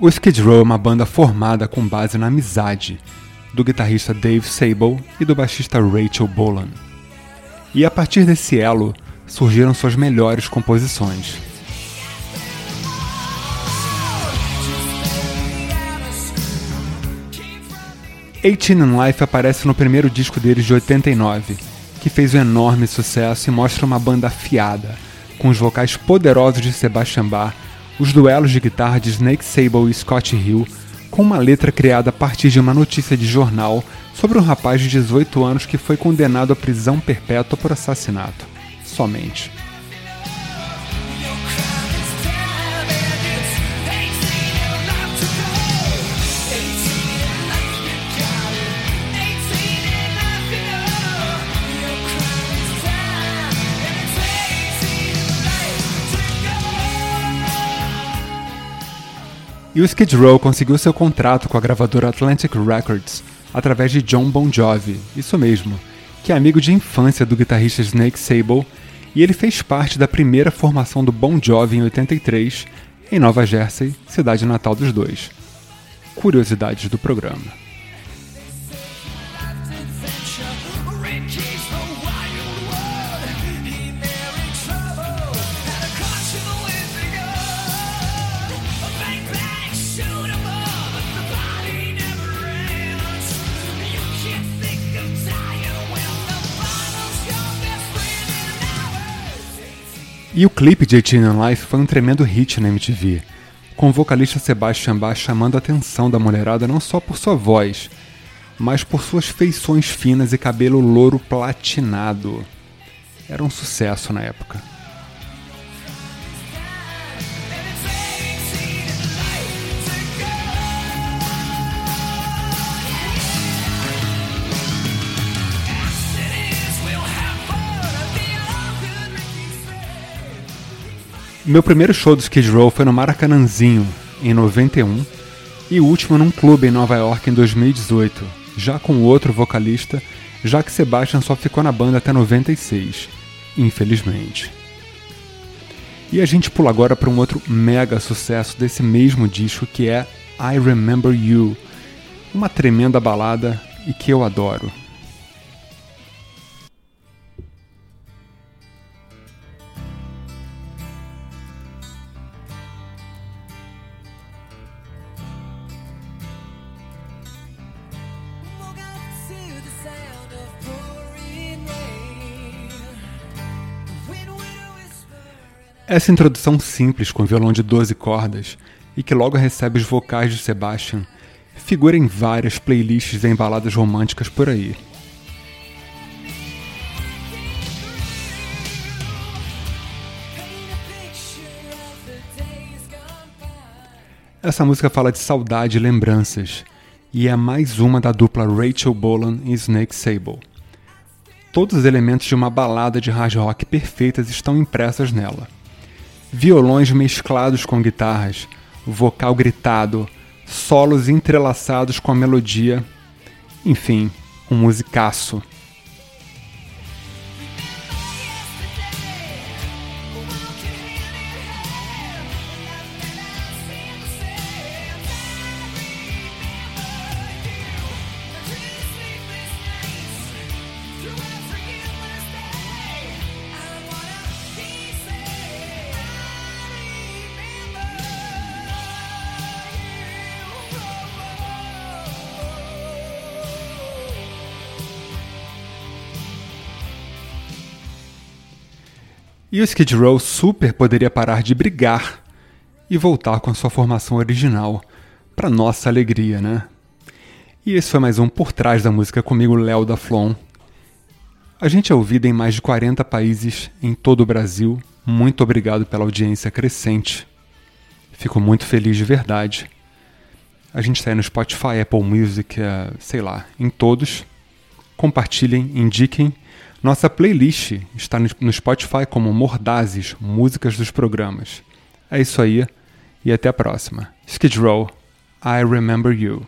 O Skid Row é uma banda formada com base na amizade do guitarrista Dave Sable e do baixista Rachel Bolan. E a partir desse elo surgiram suas melhores composições. Eighteen in Life aparece no primeiro disco deles de 89, que fez um enorme sucesso e mostra uma banda afiada, com os vocais poderosos de Sebastian Bach os duelos de guitarra de Snake Sable e Scott Hill, com uma letra criada a partir de uma notícia de jornal sobre um rapaz de 18 anos que foi condenado à prisão perpétua por assassinato. Somente. E o Skid Row conseguiu seu contrato com a gravadora Atlantic Records através de John Bon Jovi, isso mesmo, que é amigo de infância do guitarrista Snake Sable, e ele fez parte da primeira formação do Bon Jovi em 83, em Nova Jersey, cidade natal dos dois. Curiosidades do programa. E o clipe de 18 in Life foi um tremendo hit na MTV, com o vocalista Sebastian Bach chamando a atenção da mulherada não só por sua voz, mas por suas feições finas e cabelo louro platinado. Era um sucesso na época. Meu primeiro show do Skid Row foi no Maracanãzinho, em 91, e o último num clube em Nova York em 2018, já com outro vocalista, já que Sebastian só ficou na banda até 96, infelizmente. E a gente pula agora para um outro mega sucesso desse mesmo disco que é I Remember You, uma tremenda balada e que eu adoro. Essa introdução simples com violão de 12 cordas e que logo recebe os vocais de Sebastian figura em várias playlists em baladas românticas por aí. Essa música fala de saudade e lembranças, e é mais uma da dupla Rachel Bolan e Snake Sable. Todos os elementos de uma balada de hard rock perfeitas estão impressos nela violões mesclados com guitarras, vocal gritado, solos entrelaçados com a melodia, enfim, um musicaço. E o Skid Row super poderia parar de brigar e voltar com a sua formação original, para nossa alegria, né? E esse foi mais um Por Trás da Música comigo, Léo da Flon. A gente é ouvido em mais de 40 países em todo o Brasil. Muito obrigado pela audiência crescente. Fico muito feliz de verdade. A gente está aí no Spotify, Apple Music, eh, sei lá, em todos. Compartilhem, indiquem nossa playlist está no Spotify como Mordazes, músicas dos programas. É isso aí e até a próxima. Skid Row, I Remember You.